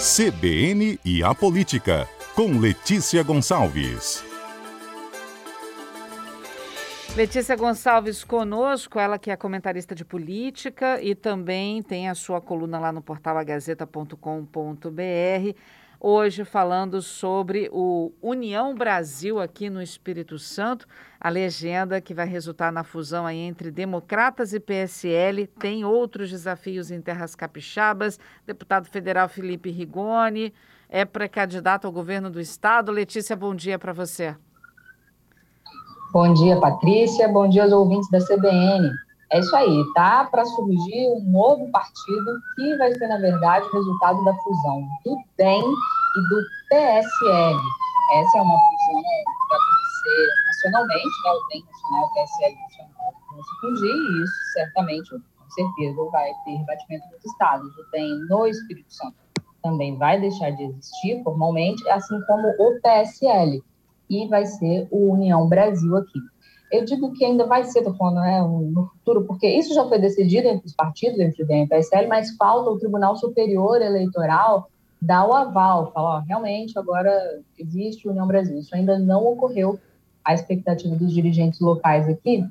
CBN e a Política, com Letícia Gonçalves. Letícia Gonçalves conosco, ela que é comentarista de política e também tem a sua coluna lá no portal agazeta.com.br. Hoje falando sobre o União Brasil aqui no Espírito Santo, a legenda que vai resultar na fusão entre Democratas e PSL, tem outros desafios em terras capixabas. Deputado federal Felipe Rigoni é pré-candidato ao governo do estado. Letícia, bom dia para você. Bom dia, Patrícia. Bom dia aos ouvintes da CBN. É isso aí, tá para surgir um novo partido que vai ser, na verdade, o resultado da fusão do DEM e do PSL. Essa é uma fusão que vai acontecer nacionalmente, né? o DEM nacional, o PSL nacional vão se fundir, e isso certamente, com certeza, vai ter rebatimento nos estados. O DEM no Espírito Santo também vai deixar de existir formalmente, assim como o PSL e vai ser o União Brasil aqui. Eu digo que ainda vai ser, né, no futuro, porque isso já foi decidido entre os partidos, entre o DEM e o PSL, mas falta o Tribunal Superior Eleitoral dar o aval, falar, ó, realmente agora existe União Brasil. Isso ainda não ocorreu. A expectativa dos dirigentes locais aqui,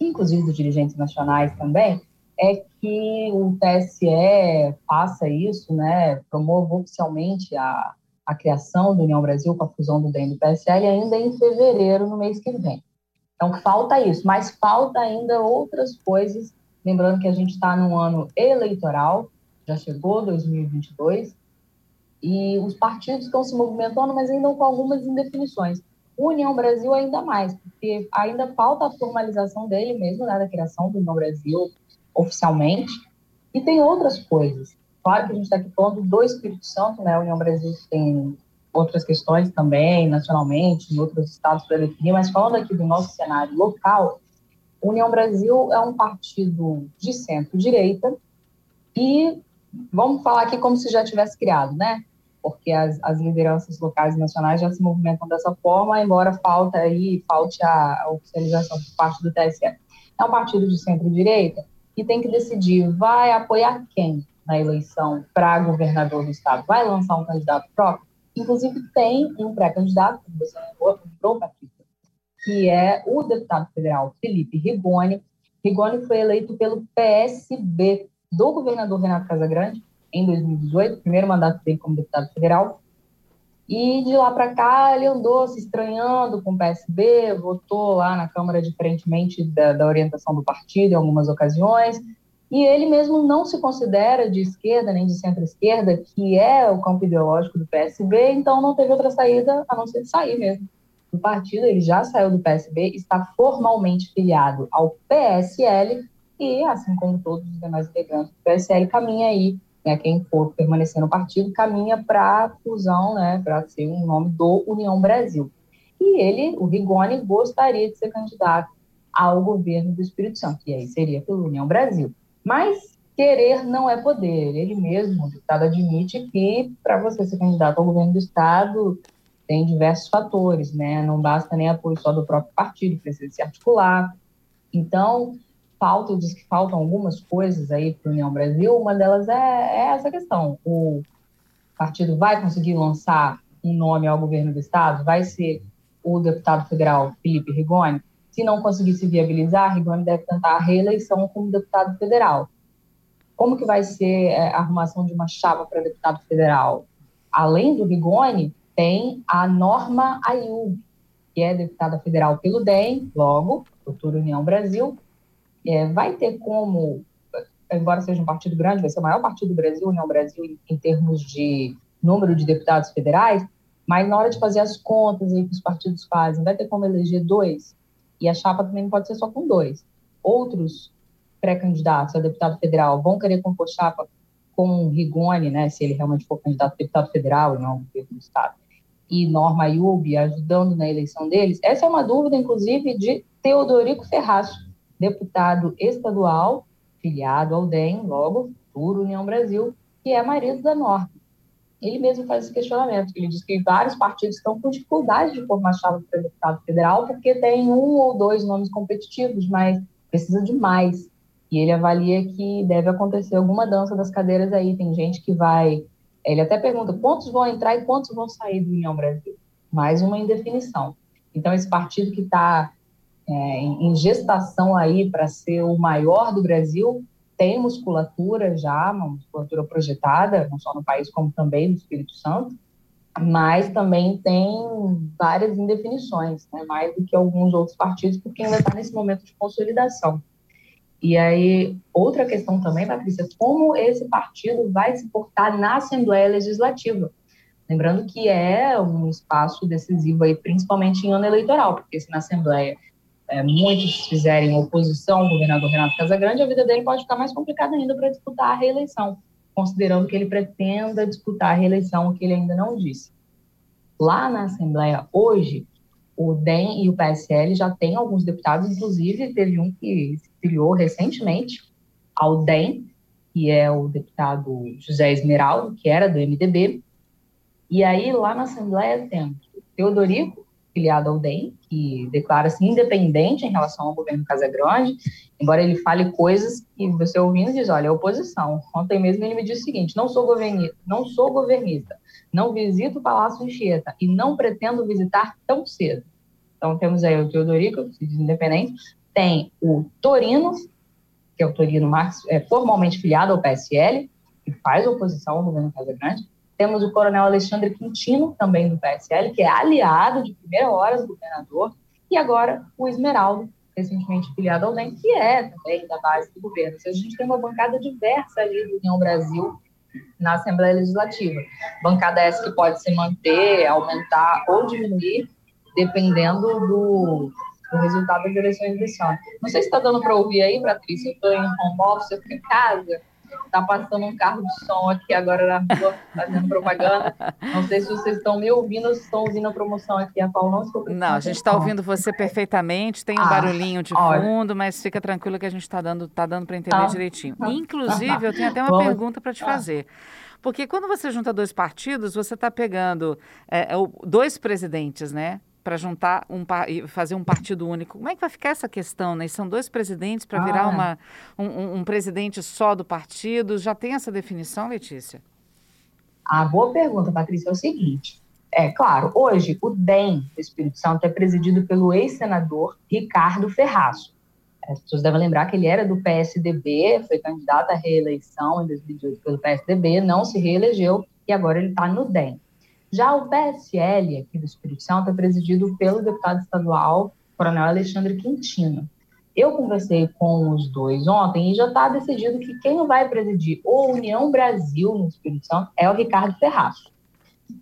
inclusive dos dirigentes nacionais também, é que o TSE faça isso, né, promova oficialmente a, a criação da União Brasil com a fusão do DEM e do PSL ainda em fevereiro, no mês que vem. Então, falta isso, mas falta ainda outras coisas, lembrando que a gente está num ano eleitoral, já chegou 2022, e os partidos estão se movimentando, mas ainda com algumas indefinições. União Brasil ainda mais, porque ainda falta a formalização dele mesmo, né, da criação do União Brasil oficialmente, e tem outras coisas. Claro que a gente está aqui falando do Espírito Santo, né? A União Brasil tem outras questões também, nacionalmente, em outros estados para definir, mas falando aqui do nosso cenário local, União Brasil é um partido de centro-direita e vamos falar aqui como se já tivesse criado, né? Porque as, as lideranças locais e nacionais já se movimentam dessa forma, embora falta aí, falte a, oficialização por parte do TSE. É um partido de centro-direita e tem que decidir, vai apoiar quem? na eleição para governador do estado vai lançar um candidato próprio, inclusive tem um pré-candidato, como você lembrou, Patrícia, que é o deputado federal Felipe Rigoni. Rigoni foi eleito pelo PSB do governador Renato Casagrande em 2018, primeiro mandato dele como deputado federal. E de lá para cá ele andou se estranhando com o PSB, votou lá na Câmara diferentemente da, da orientação do partido em algumas ocasiões, e ele mesmo não se considera de esquerda nem de centro-esquerda, que é o campo ideológico do PSB, então não teve outra saída a não ser sair mesmo do partido. Ele já saiu do PSB, está formalmente filiado ao PSL e, assim como todos os demais integrantes do PSL, caminha aí, né, quem for permanecer no partido, caminha para a fusão, né, para ser um nome do União Brasil. E ele, o Rigoni, gostaria de ser candidato ao governo do Espírito Santo, e aí seria pelo União Brasil. Mas querer não é poder. Ele mesmo, o deputado, admite que para você ser candidato ao governo do Estado tem diversos fatores, né? Não basta nem apoio só do próprio partido, precisa se articular. Então, falta, diz que faltam algumas coisas aí para a União Brasil. Uma delas é, é essa questão. O partido vai conseguir lançar um nome ao governo do Estado? Vai ser o deputado federal Felipe Rigoni? Se não conseguir se viabilizar, Rigoni deve tentar a reeleição como deputado federal. Como que vai ser é, a arrumação de uma chapa para deputado federal? Além do Rigoni, tem a Norma Ayub, que é deputada federal pelo DEM, logo, Futuro União Brasil. É, vai ter como, embora seja um partido grande, vai ser o maior partido do Brasil, União Brasil, em, em termos de número de deputados federais, mas na hora de fazer as contas aí que os partidos fazem, vai ter como eleger dois e a chapa também não pode ser só com dois. Outros pré-candidatos a deputado federal vão querer compor chapa com Rigoni, né, se ele realmente for candidato a deputado federal e não governo do Estado, e Norma Ayub ajudando na eleição deles. Essa é uma dúvida, inclusive, de Teodorico Ferraz, deputado estadual, filiado ao DEM, logo, Futuro União Brasil, que é marido da Norma ele mesmo faz esse questionamento. Ele diz que vários partidos estão com dificuldade de formar chapa para deputado federal porque tem um ou dois nomes competitivos, mas precisa de mais. E ele avalia que deve acontecer alguma dança das cadeiras aí. Tem gente que vai Ele até pergunta quantos vão entrar e quantos vão sair do União Brasil. Mais uma indefinição. Então, esse partido que está é, em gestação aí para ser o maior do Brasil tem musculatura já, uma musculatura projetada, não só no país, como também no Espírito Santo, mas também tem várias indefinições, né, mais do que alguns outros partidos, porque ainda está nesse momento de consolidação. E aí, outra questão também, Patrícia, como esse partido vai se portar na Assembleia Legislativa. Lembrando que é um espaço decisivo aí, principalmente em ano eleitoral, porque se na Assembleia é, muitos fizerem oposição ao governador Renato Casagrande, a vida dele pode ficar mais complicada ainda para disputar a reeleição, considerando que ele pretenda disputar a reeleição, o que ele ainda não disse. Lá na Assembleia, hoje, o DEM e o PSL já têm alguns deputados, inclusive teve um que se filiou recentemente ao DEM, que é o deputado José Esmeraldo, que era do MDB. E aí, lá na Assembleia, temos Teodorico, filiado ao DEM, que declara-se independente em relação ao governo Casagrande, embora ele fale coisas que você ouvindo diz, olha, é oposição. Ontem mesmo ele me disse o seguinte, não sou governista, não sou governista, não visito o Palácio Anchieta e não pretendo visitar tão cedo. Então temos aí o Teodorico, que se diz independente, tem o Torino, que é o Torino Marx, é formalmente filiado ao PSL, que faz oposição ao governo Casagrande, temos o coronel Alexandre Quintino, também do PSL, que é aliado de primeira hora do governador, e agora o Esmeraldo, recentemente filiado ao DEM, que é também da base do governo. Então, a gente tem uma bancada diversa ali do União Brasil na Assembleia Legislativa. Bancada essa que pode se manter, aumentar ou diminuir, dependendo do, do resultado das eleições desse ano. Não sei se está dando para ouvir aí, Patrícia, eu estou em home office, eu fico em casa, Tá passando um carro de som aqui agora na rua, fazendo propaganda. Não sei se vocês estão me ouvindo ou se estão ouvindo a promoção aqui, a qual não estou Não, a gente está ouvindo você perfeitamente, tem um ah, barulhinho de fundo, mas fica tranquilo que a gente está dando, tá dando para entender ah, direitinho. Ah, Inclusive, eu tenho até uma Vamos. pergunta para te ah. fazer. Porque quando você junta dois partidos, você está pegando é, dois presidentes, né? Para juntar um e fazer um partido único. Como é que vai ficar essa questão, né? São dois presidentes para ah, virar uma, um, um, presidente só do partido. Já tem essa definição, Letícia? A boa pergunta, Patrícia, é o seguinte. É claro, hoje o DEM do Espírito Santo é presidido pelo ex-senador Ricardo Ferraço. As pessoas devem lembrar que ele era do PSDB, foi candidato à reeleição em 2018 pelo PSDB, não se reelegeu e agora ele está no DEM. Já o PSL aqui do Espírito Santo é presidido pelo deputado estadual Coronel Alexandre Quintino. Eu conversei com os dois ontem e já está decidido que quem vai presidir o União Brasil no Espírito Santo é o Ricardo Ferraço.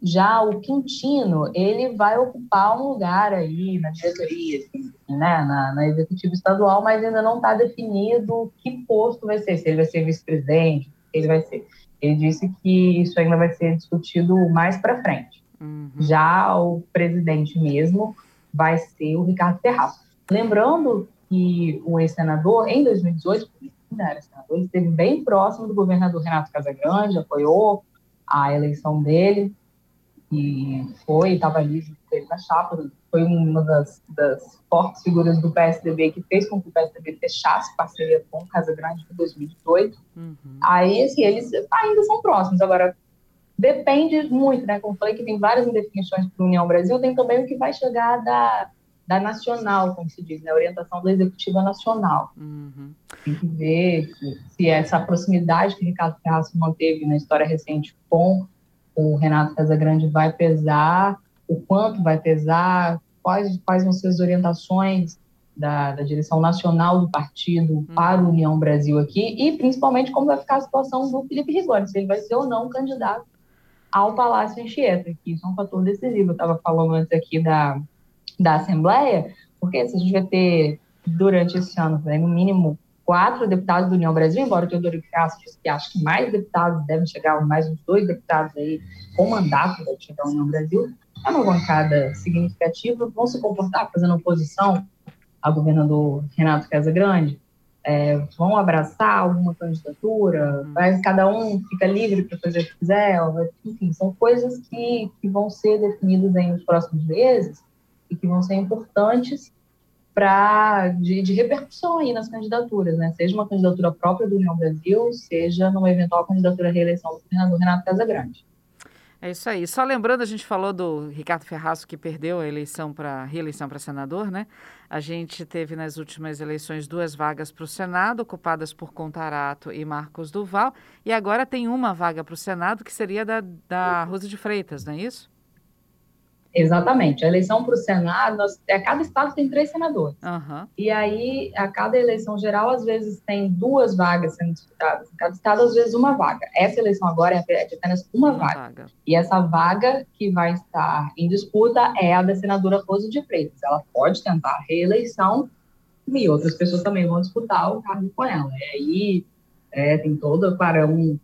Já o Quintino, ele vai ocupar um lugar aí na diretoria, assim, né, na, na executiva estadual, mas ainda não está definido que posto vai ser, se ele vai ser vice-presidente, ele vai ser. Ele disse que isso ainda vai ser discutido mais para frente. Uhum. Já o presidente mesmo vai ser o Ricardo Ferraz. Lembrando que o ex-senador, em 2018, ainda era senador, ele esteve bem próximo do governador Renato Casagrande, apoiou a eleição dele e foi, estava ali na chapa, foi uma das, das, fortes figuras do PSDB que fez com que o PSDB fechasse parceria com Casa Grande em 2018. Uhum. Aí, assim, eles ainda são próximos. Agora, depende muito, né? Como falei que tem várias indefinições para a União Brasil, tem também o que vai chegar da, da nacional, como se diz, né? A orientação da executiva nacional. Uhum. Tem que ver se, se essa proximidade que Ricardo Ferraz manteve na história recente com o Renato Casagrande vai pesar, o quanto vai pesar, quais, quais vão ser as orientações da, da direção nacional do partido uhum. para a União Brasil aqui, e principalmente como vai ficar a situação do Felipe Rigoni, se ele vai ser ou não candidato ao Palácio Anchieta, que isso é um fator decisivo. Eu estava falando antes aqui da, da Assembleia, porque se a gente vai ter, durante esse ano, né, no mínimo quatro deputados do União Brasil, embora o Teodoro Castro disse que acho que mais deputados devem chegar, mais uns dois deputados aí com mandato deve chegar à União Brasil, é uma bancada significativa, vão se comportar fazendo oposição ao governador Renato Casagrande, é, vão abraçar alguma candidatura, mas cada um fica livre para fazer o que quiser, enfim, são coisas que, que vão ser definidas aí nos próximos meses e que vão ser importantes para de, de, repercussão aí nas candidaturas, né? Seja uma candidatura própria do União Brasil, seja numa eventual candidatura à reeleição do governador Renato Casagrande. É isso aí. Só lembrando, a gente falou do Ricardo Ferraço que perdeu a eleição para reeleição para senador, né? A gente teve nas últimas eleições duas vagas para o Senado, ocupadas por Contarato e Marcos Duval, e agora tem uma vaga para o Senado que seria da, da Rosa de Freitas, não é isso? Exatamente. A eleição para o Senado, nós, é, cada estado tem três senadores. Uhum. E aí, a cada eleição geral, às vezes tem duas vagas sendo disputadas. Em cada estado, às vezes, uma vaga. Essa eleição agora é de apenas uma, uma vaga. vaga. E essa vaga que vai estar em disputa é a da senadora Rosa de Freitas. Ela pode tentar a reeleição e outras pessoas também vão disputar o cargo com ela. E aí, é, tem toda, para um...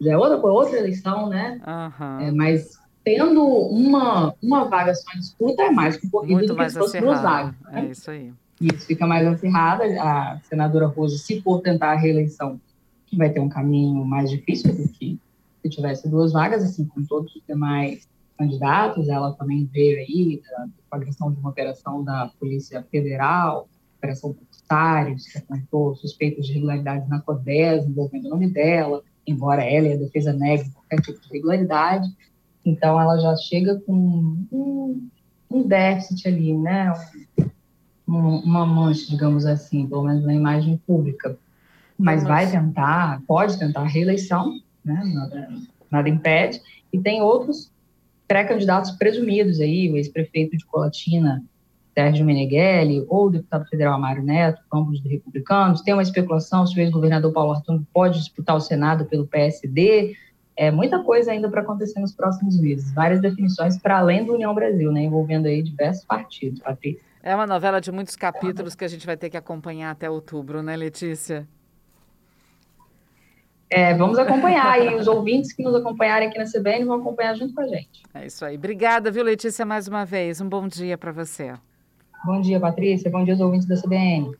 Já é outra, outra eleição, né? Uhum. É, mas tendo uma, uma vaga só em disputa é mais concorrido Muito do que mais se fosse duas vagas. Né? É isso aí. Isso fica mais acirrada. A senadora Rosa, se for tentar a reeleição, vai ter um caminho mais difícil do que se tivesse duas vagas, assim como todos os demais candidatos. Ela também veio aí com a agressão de uma operação da Polícia Federal, operação Pulsários, que apontou suspeitas de irregularidades na CODES, envolvendo o nome dela, embora ela e a defesa neguem qualquer tipo de irregularidade. Então, ela já chega com um, um déficit ali, né? Um, uma mancha, digamos assim, pelo menos na imagem pública. Mas vai tentar, pode tentar a reeleição, né? Nada, nada impede. E tem outros pré-candidatos presumidos aí, o ex-prefeito de Colatina, Sérgio Meneghelli, ou o deputado federal Mário Neto, ambos republicanos. Tem uma especulação se o ex-governador Paulo Arthur pode disputar o Senado pelo PSD é muita coisa ainda para acontecer nos próximos meses. Várias definições para além do União Brasil, né, envolvendo aí diversos partidos, Patrícia. É uma novela de muitos capítulos que a gente vai ter que acompanhar até outubro, né, Letícia? É, vamos acompanhar e os ouvintes que nos acompanharem aqui na CBN vão acompanhar junto com a gente. É isso aí. Obrigada, viu, Letícia, mais uma vez. Um bom dia para você. Bom dia, Patrícia. Bom dia aos ouvintes da CBN.